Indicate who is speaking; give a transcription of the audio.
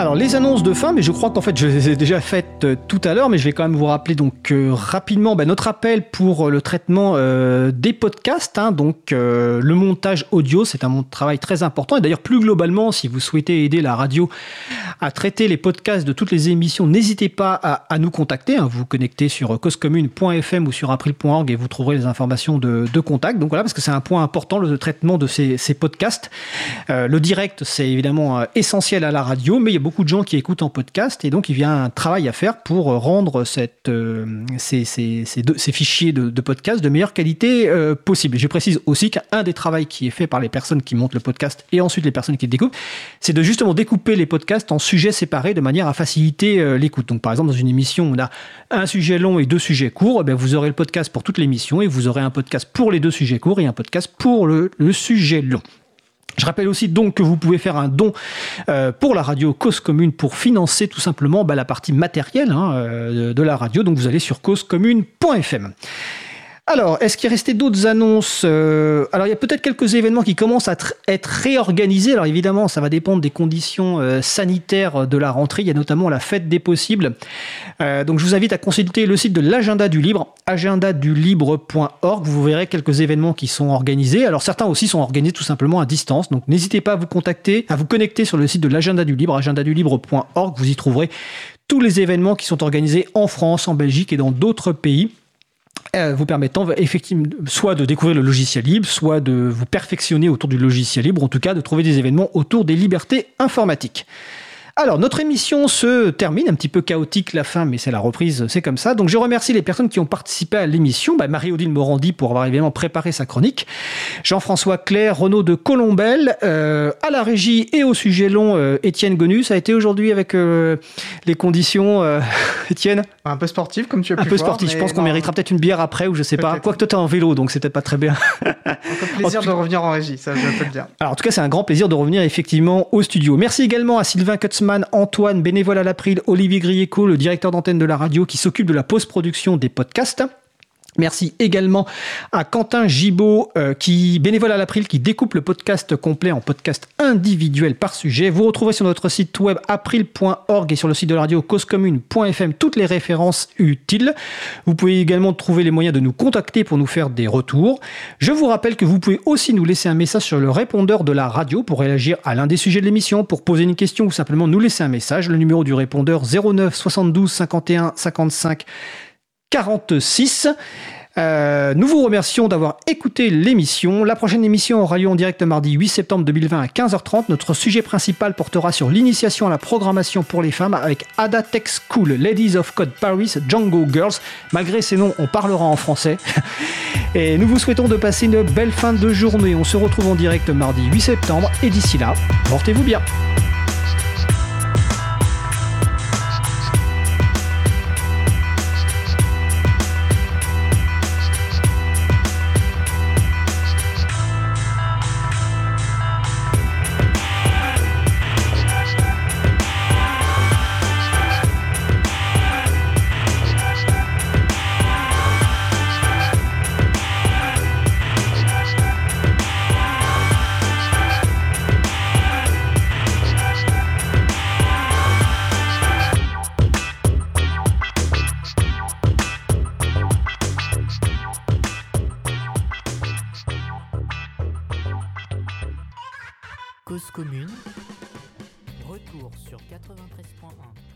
Speaker 1: Alors les annonces de fin, mais je crois qu'en fait je les ai déjà faites euh, tout à l'heure, mais je vais quand même vous rappeler donc euh, rapidement bah, notre appel pour euh, le traitement des podcasts. hein. donc le montage audio, c'est un travail très important. Et d'ailleurs plus globalement, si vous souhaitez aider la radio à traiter les podcasts de toutes les émissions, n'hésitez pas à, nous contacter. hein. vous vous connectez sur causecommune.fm ou sur april.org et vous trouverez les informations de, contact. Donc voilà, parce que c'est un point important le traitement de ces, ces podcasts. Le direct, c'est évidemment essentiel à la radio, mais il y a beaucoup de gens qui écoutent en podcast et donc il y a un travail à faire pour euh, rendre euh, ces, fichiers de, de podcast de meilleure qualité euh, possible. Je précise aussi qu'un des travaux qui est fait par les personnes qui montent le podcast et ensuite les personnes qui le découpent, c'est de justement découper les podcasts en sujets séparés de manière à faciliter l'écoute. Donc par exemple, dans une émission on a un sujet long et deux sujets courts, eh bien, vous aurez le podcast pour toute l'émission et vous aurez un podcast pour les deux sujets courts et un podcast pour le sujet long. Je rappelle aussi donc que vous pouvez faire un don euh, pour la radio Cause Commune pour financer tout simplement bah, la partie matérielle hein, euh, de la radio. Donc vous allez sur causecommune.fm. Alors, est-ce qu'il restait d'autres annonces Euh, Alors, il y a peut-être quelques événements qui commencent à tr- être réorganisés. Alors, évidemment, ça va dépendre des conditions euh, sanitaires de la rentrée. Il y a notamment la fête des possibles. Euh, donc, je vous invite à consulter le site de l'agenda du libre, agendadulibre.org. Vous verrez quelques événements qui sont organisés. Alors, certains aussi sont organisés tout simplement à distance. Donc, n'hésitez pas à vous contacter, à vous connecter sur le site de l'agenda du libre, agendadulibre.org. Vous y trouverez tous les événements qui sont organisés en France, en Belgique et dans d'autres pays. Euh, vous permettant effectivement soit de découvrir le logiciel libre, soit de vous perfectionner autour du logiciel libre, en tout cas de trouver des événements autour des libertés informatiques. Alors, notre émission se termine, un petit peu chaotique la fin, mais c'est la reprise, c'est comme ça. Donc, je remercie les personnes qui ont participé à l'émission. Bah, Marie-Odile Morandi pour avoir évidemment préparé sa chronique. Jean-François Claire, Renaud de Colombelle, euh, à la régie et au sujet long, euh, Étienne Gonu. Ça a été aujourd'hui avec euh, les conditions, Étienne?
Speaker 2: Un peu sportif, comme tu as
Speaker 1: Un
Speaker 2: pu
Speaker 1: peu
Speaker 2: voir,
Speaker 1: sportif. Je pense qu'on méritera peut-être une bière après ou je sais pas. Quoique toi, t'es en vélo, donc c'est peut-être pas très bien.
Speaker 2: Encore plaisir
Speaker 1: En
Speaker 2: de revenir en régie, ça je peux le dire.
Speaker 1: Alors, en tout cas, c'est un grand plaisir de revenir effectivement au studio. Merci également à Sylvain Kutzmann, Antoine, bénévole à l'April, Olivier Grieco, le directeur d'antenne de la radio qui s'occupe de la post-production des podcasts. Merci également à Quentin Gibaud, euh, qui bénévole à l'April, qui découpe le podcast complet en podcast individuel par sujet. Vous retrouvez sur notre site web april.org et sur le site de la radio causecommune.fm toutes les références utiles. Vous pouvez également trouver les moyens de nous contacter pour nous faire des retours. Je vous rappelle que vous pouvez aussi nous laisser un message sur le répondeur de la radio pour réagir à l'un des sujets de l'émission, pour poser une question ou simplement nous laisser un message. Le numéro du répondeur 09 72 51 55 46. Euh, nous vous remercions d'avoir écouté l'émission. La prochaine émission aura lieu en direct mardi 8 septembre 2020 à 15h30. Notre sujet principal portera sur l'initiation à la programmation pour les femmes avec Ada Tech School, Ladies of Code Paris, Django Girls. Malgré ces noms, on parlera en français. Et nous vous souhaitons de passer une belle fin de journée. On se retrouve en direct mardi 8 septembre. Et d'ici là, portez-vous bien.
Speaker 3: Cause commune. Retour sur 93.1.